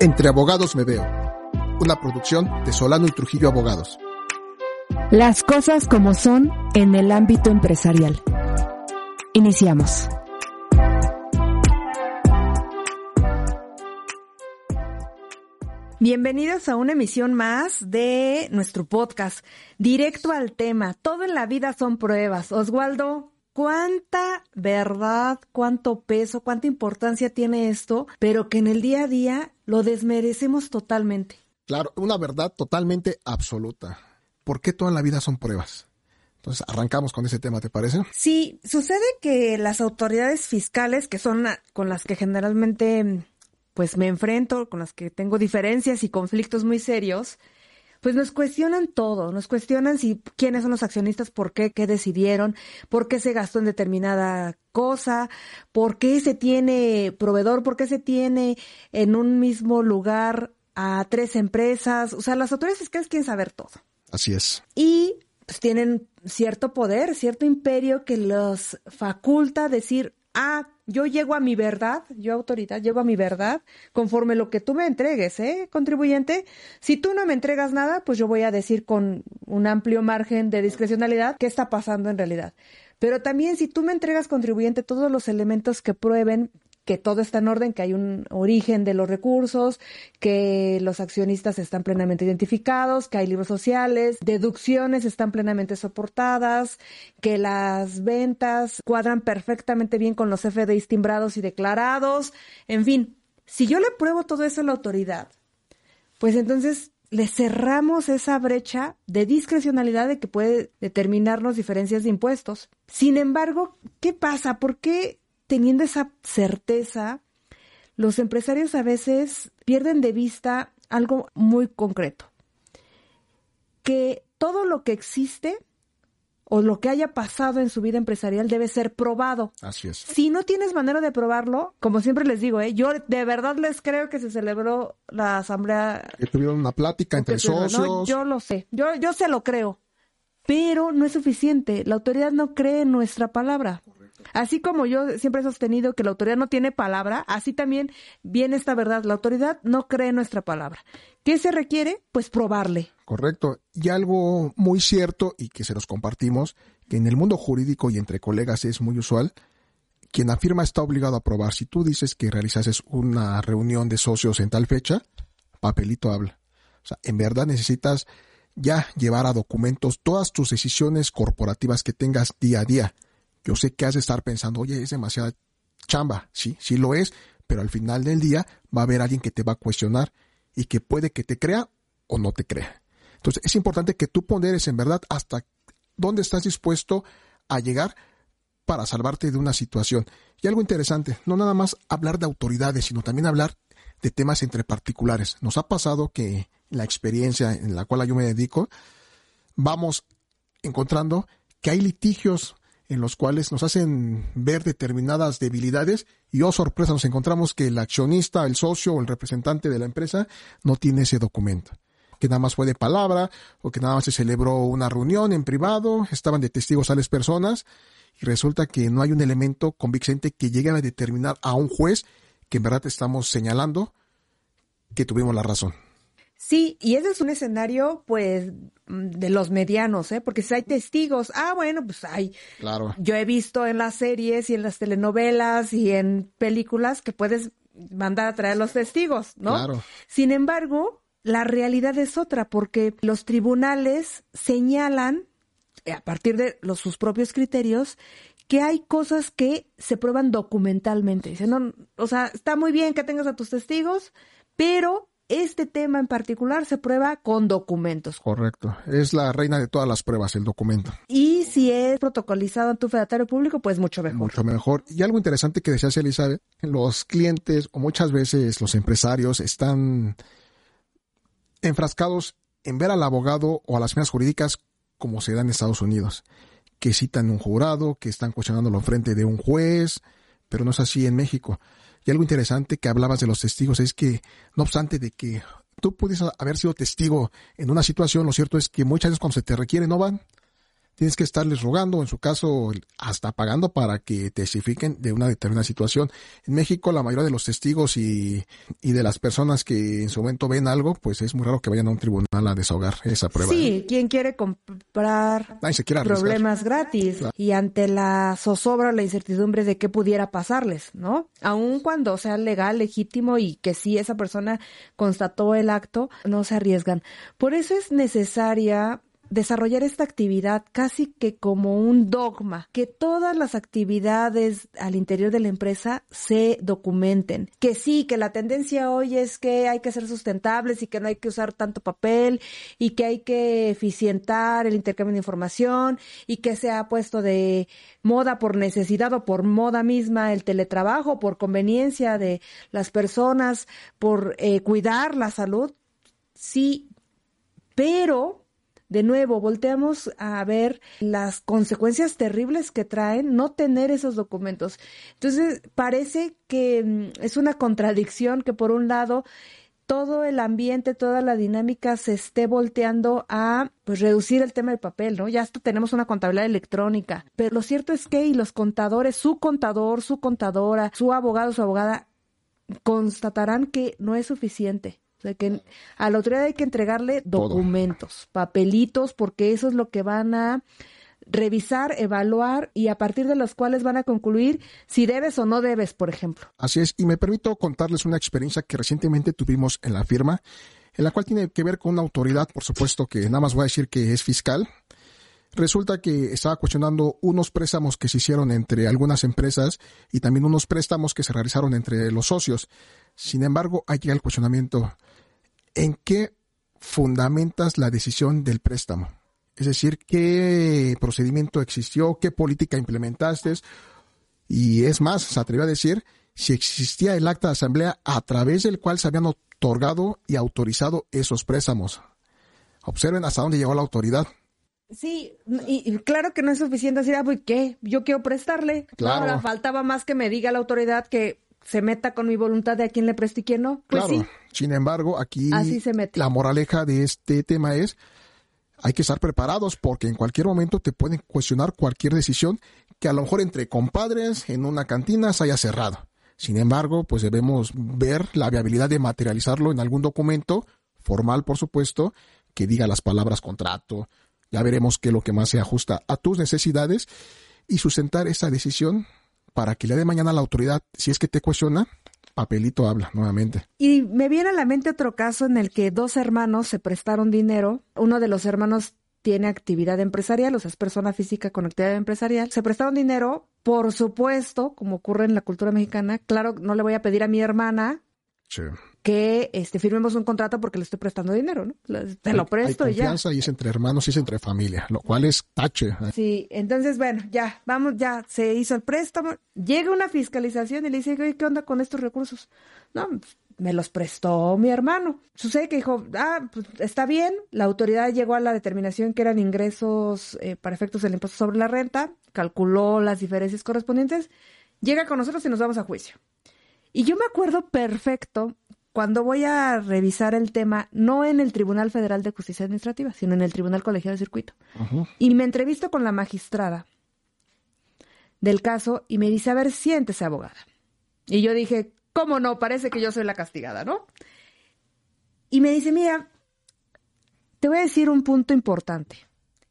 Entre Abogados Me Veo, una producción de Solano y Trujillo Abogados. Las cosas como son en el ámbito empresarial. Iniciamos. Bienvenidos a una emisión más de nuestro podcast, directo al tema. Todo en la vida son pruebas. Oswaldo, cuánta verdad, cuánto peso, cuánta importancia tiene esto, pero que en el día a día lo desmerecemos totalmente. Claro, una verdad totalmente absoluta. ¿Por qué toda la vida son pruebas? Entonces, arrancamos con ese tema, ¿te parece? Sí, sucede que las autoridades fiscales, que son con las que generalmente pues me enfrento, con las que tengo diferencias y conflictos muy serios, pues nos cuestionan todo, nos cuestionan si quiénes son los accionistas, por qué, qué decidieron, por qué se gastó en determinada cosa, por qué se tiene proveedor, por qué se tiene en un mismo lugar a tres empresas. O sea, las autoridades fiscales quieren saber todo. Así es. Y pues tienen cierto poder, cierto imperio que los faculta decir, ah, yo llego a mi verdad, yo autoridad, llego a mi verdad conforme lo que tú me entregues, ¿eh, contribuyente? Si tú no me entregas nada, pues yo voy a decir con un amplio margen de discrecionalidad qué está pasando en realidad. Pero también si tú me entregas, contribuyente, todos los elementos que prueben que todo está en orden, que hay un origen de los recursos, que los accionistas están plenamente identificados, que hay libros sociales, deducciones están plenamente soportadas, que las ventas cuadran perfectamente bien con los FDIs timbrados y declarados, en fin, si yo le pruebo todo eso a la autoridad, pues entonces le cerramos esa brecha de discrecionalidad de que puede determinarnos diferencias de impuestos. Sin embargo, ¿qué pasa? ¿Por qué teniendo esa certeza, los empresarios a veces pierden de vista algo muy concreto, que todo lo que existe o lo que haya pasado en su vida empresarial debe ser probado. Así es. Si no tienes manera de probarlo, como siempre les digo, ¿eh? yo de verdad les creo que se celebró la asamblea. Que tuvieron una plática entre socios. yo lo sé, yo, yo se lo creo, pero no es suficiente. La autoridad no cree en nuestra palabra. Así como yo siempre he sostenido que la autoridad no tiene palabra, así también viene esta verdad. La autoridad no cree nuestra palabra. ¿Qué se requiere? Pues probarle. Correcto. Y algo muy cierto y que se los compartimos, que en el mundo jurídico y entre colegas es muy usual, quien afirma está obligado a probar. Si tú dices que realizases una reunión de socios en tal fecha, papelito habla. O sea, en verdad necesitas ya llevar a documentos todas tus decisiones corporativas que tengas día a día yo sé que has de estar pensando, oye, es demasiada chamba. Sí, sí lo es, pero al final del día va a haber alguien que te va a cuestionar y que puede que te crea o no te crea. Entonces es importante que tú ponderes en verdad hasta dónde estás dispuesto a llegar para salvarte de una situación. Y algo interesante, no nada más hablar de autoridades, sino también hablar de temas entre particulares. Nos ha pasado que la experiencia en la cual yo me dedico, vamos encontrando que hay litigios en los cuales nos hacen ver determinadas debilidades y oh sorpresa nos encontramos que el accionista, el socio o el representante de la empresa no tiene ese documento que nada más fue de palabra o que nada más se celebró una reunión en privado, estaban de testigos tales personas y resulta que no hay un elemento convincente que llegue a determinar a un juez que en verdad estamos señalando que tuvimos la razón. Sí, y ese es un escenario, pues, mm, de los medianos, ¿eh? Porque si hay testigos, ah, bueno, pues hay. Claro. Yo he visto en las series y en las telenovelas y en películas que puedes mandar a traer los testigos, ¿no? Claro. Sin embargo, la realidad es otra, porque los tribunales señalan, eh, a partir de los, sus propios criterios, que hay cosas que se prueban documentalmente. Dicen, no, o sea, está muy bien que tengas a tus testigos, pero este tema en particular se prueba con documentos. Correcto. Es la reina de todas las pruebas, el documento. Y si es protocolizado en tu fedatario público, pues mucho mejor. Mucho mejor. Y algo interesante que decía Elizabeth, los clientes o muchas veces los empresarios están enfrascados en ver al abogado o a las firmas jurídicas como se da en Estados Unidos, que citan un jurado, que están cuestionándolo frente de un juez, pero no es así en México. Y algo interesante que hablabas de los testigos es que, no obstante de que tú puedes haber sido testigo en una situación, lo cierto es que muchas veces cuando se te requiere no van. Tienes que estarles rogando, en su caso, hasta pagando para que testifiquen de una determinada situación. En México, la mayoría de los testigos y, y de las personas que en su momento ven algo, pues es muy raro que vayan a un tribunal a desahogar esa prueba. Sí, ¿eh? ¿quién quiere comprar problemas gratis? Y ante la zozobra, la incertidumbre de qué pudiera pasarles, ¿no? Aun cuando sea legal, legítimo y que sí esa persona constató el acto, no se arriesgan. Por eso es necesaria desarrollar esta actividad casi que como un dogma, que todas las actividades al interior de la empresa se documenten, que sí, que la tendencia hoy es que hay que ser sustentables y que no hay que usar tanto papel y que hay que eficientar el intercambio de información y que se ha puesto de moda por necesidad o por moda misma el teletrabajo, por conveniencia de las personas, por eh, cuidar la salud, sí, pero de nuevo, volteamos a ver las consecuencias terribles que traen no tener esos documentos. Entonces, parece que mm, es una contradicción que por un lado todo el ambiente, toda la dinámica se esté volteando a pues reducir el tema del papel, ¿no? Ya hasta tenemos una contabilidad electrónica, pero lo cierto es que y los contadores, su contador, su contadora, su abogado, su abogada constatarán que no es suficiente. O sea, que a la autoridad hay que entregarle documentos, papelitos, porque eso es lo que van a revisar, evaluar y a partir de los cuales van a concluir si debes o no debes, por ejemplo. Así es, y me permito contarles una experiencia que recientemente tuvimos en la firma, en la cual tiene que ver con una autoridad, por supuesto que nada más voy a decir que es fiscal. Resulta que estaba cuestionando unos préstamos que se hicieron entre algunas empresas y también unos préstamos que se realizaron entre los socios. Sin embargo, hay que el cuestionamiento. ¿En qué fundamentas la decisión del préstamo? Es decir, ¿qué procedimiento existió? ¿Qué política implementaste? Y es más, se atrevió a decir si existía el acta de asamblea a través del cual se habían otorgado y autorizado esos préstamos. Observen hasta dónde llegó la autoridad. Sí, y, claro que no es suficiente decir, ah, pues, ¿qué? Yo quiero prestarle. Claro. Ahora faltaba más que me diga la autoridad que se meta con mi voluntad de a quién le presto y quién no. Pues claro. Sin embargo, aquí la moraleja de este tema es hay que estar preparados porque en cualquier momento te pueden cuestionar cualquier decisión que a lo mejor entre compadres en una cantina se haya cerrado. Sin embargo, pues debemos ver la viabilidad de materializarlo en algún documento formal, por supuesto, que diga las palabras contrato. Ya veremos qué es lo que más se ajusta a tus necesidades y sustentar esa decisión para que le dé mañana a la autoridad, si es que te cuestiona, papelito habla nuevamente. Y me viene a la mente otro caso en el que dos hermanos se prestaron dinero. Uno de los hermanos tiene actividad empresarial, o sea, es persona física con actividad empresarial. Se prestaron dinero, por supuesto, como ocurre en la cultura mexicana. Claro, no le voy a pedir a mi hermana que este, firmemos un contrato porque le estoy prestando dinero, ¿no? Te lo presto hay y ya. confianza y es entre hermanos y es entre familia, lo cual es tache. Sí, entonces, bueno, ya, vamos, ya, se hizo el préstamo. Llega una fiscalización y le dice, ¿qué onda con estos recursos? No, me los prestó mi hermano. Sucede que dijo, ah, pues está bien, la autoridad llegó a la determinación que eran ingresos eh, para efectos del impuesto sobre la renta, calculó las diferencias correspondientes, llega con nosotros y nos vamos a juicio. Y yo me acuerdo perfecto cuando voy a revisar el tema, no en el Tribunal Federal de Justicia Administrativa, sino en el Tribunal Colegiado de Circuito. Y me entrevisto con la magistrada del caso y me dice, a ver, siéntese abogada. Y yo dije, ¿cómo no? Parece que yo soy la castigada, ¿no? Y me dice, mira, te voy a decir un punto importante.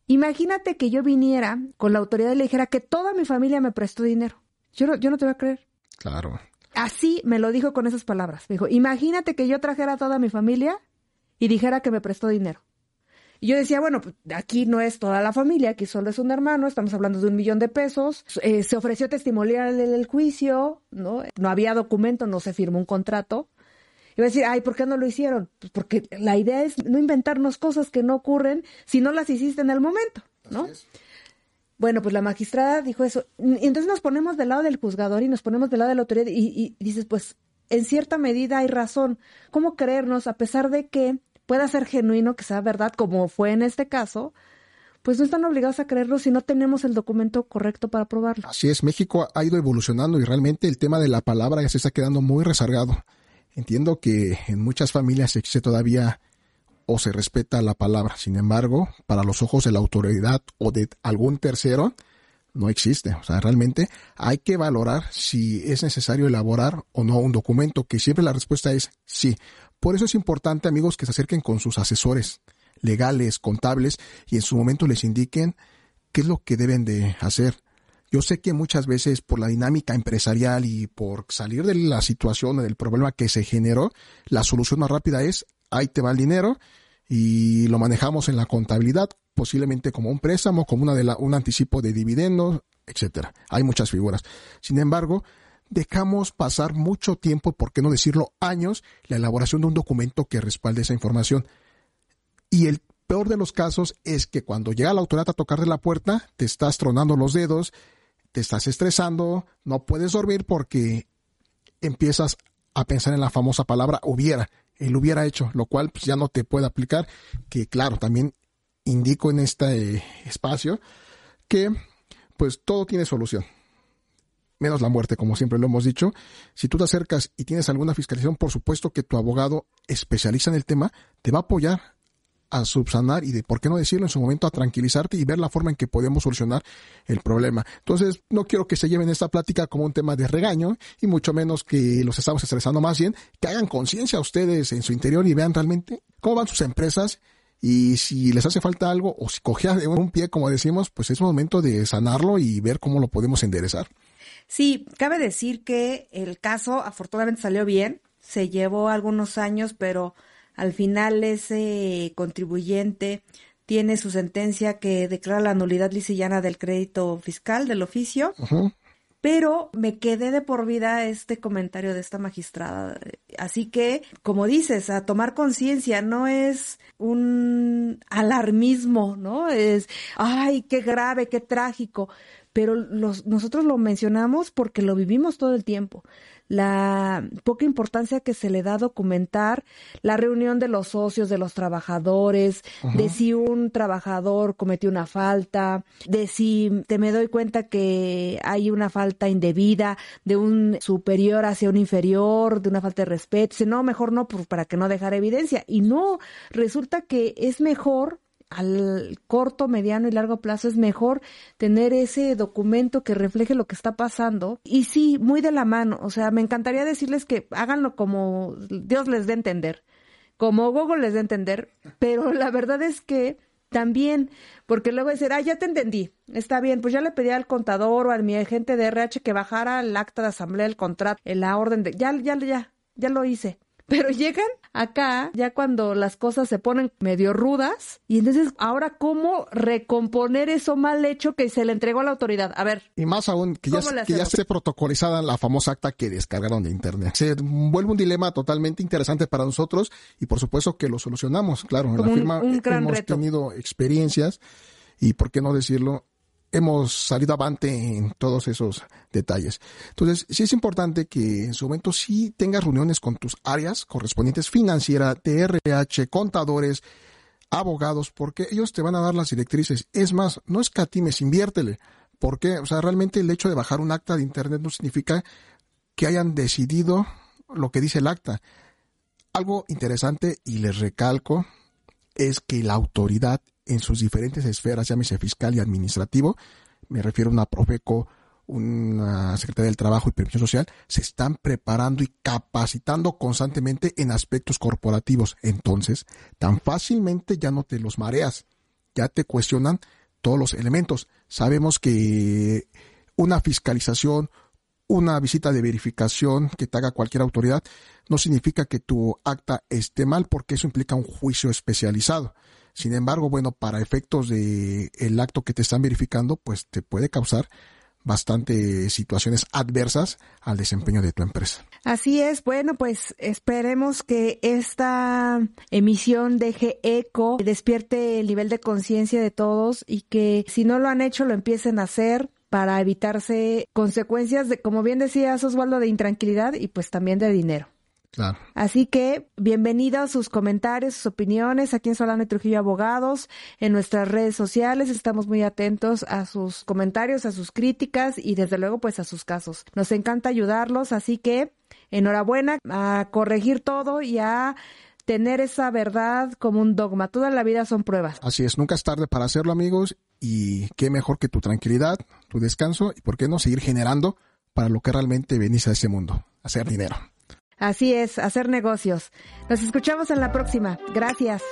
Imagínate que yo viniera con la autoridad y le dijera que toda mi familia me prestó dinero. Yo yo no te voy a creer. Claro. Así me lo dijo con esas palabras. Me dijo, imagínate que yo trajera a toda mi familia y dijera que me prestó dinero. Y yo decía, bueno, pues aquí no es toda la familia, aquí solo es un hermano, estamos hablando de un millón de pesos. Eh, se ofreció testimonial en el juicio, ¿no? No había documento, no se firmó un contrato. Y va a decir, ay, ¿por qué no lo hicieron? Pues porque la idea es no inventarnos cosas que no ocurren si no las hiciste en el momento, ¿no? Bueno, pues la magistrada dijo eso. Y entonces nos ponemos del lado del juzgador y nos ponemos del lado de la autoridad y, dices, pues en cierta medida hay razón. ¿Cómo creernos a pesar de que pueda ser genuino, que sea verdad, como fue en este caso? Pues no están obligados a creerlo si no tenemos el documento correcto para probarlo. Así es, México ha ido evolucionando y realmente el tema de la palabra ya se está quedando muy rezagado. Entiendo que en muchas familias existe todavía o se respeta la palabra. Sin embargo, para los ojos de la autoridad o de algún tercero, no existe. O sea, realmente hay que valorar si es necesario elaborar o no un documento, que siempre la respuesta es sí. Por eso es importante, amigos, que se acerquen con sus asesores legales, contables, y en su momento les indiquen qué es lo que deben de hacer. Yo sé que muchas veces por la dinámica empresarial y por salir de la situación o del problema que se generó, la solución más rápida es ahí te va el dinero y lo manejamos en la contabilidad, posiblemente como un préstamo, como una de un anticipo de dividendos, etcétera. Hay muchas figuras. Sin embargo, dejamos pasar mucho tiempo, por qué no decirlo años, la elaboración de un documento que respalde esa información. Y el peor de los casos es que cuando llega la autoridad a tocar de la puerta, te estás tronando los dedos, te estás estresando, no puedes dormir porque empiezas a pensar en la famosa palabra hubiera, él hubiera hecho, lo cual pues, ya no te puede aplicar, que claro, también indico en este espacio que pues todo tiene solución. Menos la muerte, como siempre lo hemos dicho. Si tú te acercas y tienes alguna fiscalización, por supuesto que tu abogado especialista en el tema te va a apoyar a subsanar y de por qué no decirlo en su momento a tranquilizarte y ver la forma en que podemos solucionar el problema. Entonces, no quiero que se lleven esta plática como un tema de regaño y mucho menos que los estamos estresando más bien, que hagan conciencia a ustedes en su interior y vean realmente cómo van sus empresas y si les hace falta algo o si cogea de un pie, como decimos, pues es momento de sanarlo y ver cómo lo podemos enderezar. Sí, cabe decir que el caso afortunadamente salió bien, se llevó algunos años, pero al final ese contribuyente tiene su sentencia que declara la nulidad lisillana del crédito fiscal del oficio. Pero me quedé de por vida este comentario de esta magistrada. Así que, como dices, a tomar conciencia no es un alarmismo, ¿no? Es, ay, qué grave, qué trágico. Pero los, nosotros lo mencionamos porque lo vivimos todo el tiempo la poca importancia que se le da a documentar la reunión de los socios, de los trabajadores, de si un trabajador cometió una falta, de si te me doy cuenta que hay una falta indebida de un superior hacia un inferior, de una falta de respeto. no, mejor no, pues, para que no dejar evidencia. Y no, resulta que es mejor al corto, mediano y largo plazo es mejor tener ese documento que refleje lo que está pasando. Y sí, muy de la mano. O sea, me encantaría decirles que háganlo como Dios les dé entender, como Google les dé entender, pero la verdad es que también, porque luego decir, ah, ya te entendí, está bien, pues ya le pedí al contador o a mi agente de RH que bajara el acta de asamblea, el contrato, la orden de, ya, ya, ya, ya lo hice. Pero llegan acá ya cuando las cosas se ponen medio rudas y entonces ahora cómo recomponer eso mal hecho que se le entregó a la autoridad. A ver. Y más aún que ya, que ya esté protocolizada la famosa acta que descargaron de internet. Se vuelve un dilema totalmente interesante para nosotros y por supuesto que lo solucionamos. Claro, en la firma hemos tenido experiencias y por qué no decirlo hemos salido avante en todos esos detalles. Entonces, sí es importante que en su momento sí tengas reuniones con tus áreas correspondientes financiera, TRH, contadores, abogados, porque ellos te van a dar las directrices. Es más, no escatimes, inviértele. porque O sea, realmente el hecho de bajar un acta de internet no significa que hayan decidido lo que dice el acta. Algo interesante, y les recalco, es que la autoridad en sus diferentes esferas, llámese fiscal y administrativo, me refiero a una Profeco, una Secretaría del Trabajo y Previsión Social, se están preparando y capacitando constantemente en aspectos corporativos. Entonces, tan fácilmente ya no te los mareas, ya te cuestionan todos los elementos. Sabemos que una fiscalización, una visita de verificación que te haga cualquier autoridad, no significa que tu acta esté mal, porque eso implica un juicio especializado. Sin embargo, bueno, para efectos de el acto que te están verificando, pues te puede causar bastante situaciones adversas al desempeño de tu empresa. Así es, bueno, pues esperemos que esta emisión deje eco, despierte el nivel de conciencia de todos y que si no lo han hecho lo empiecen a hacer para evitarse consecuencias de, como bien decía Osvaldo, de intranquilidad y pues también de dinero. Claro. Así que bienvenidos sus comentarios, sus opiniones aquí en Solano y Trujillo Abogados, en nuestras redes sociales. Estamos muy atentos a sus comentarios, a sus críticas y desde luego pues a sus casos. Nos encanta ayudarlos, así que enhorabuena a corregir todo y a tener esa verdad como un dogma. Toda la vida son pruebas. Así es, nunca es tarde para hacerlo amigos y qué mejor que tu tranquilidad, tu descanso y por qué no seguir generando para lo que realmente venís a este mundo, hacer dinero. Así es, hacer negocios. Nos escuchamos en la próxima. Gracias.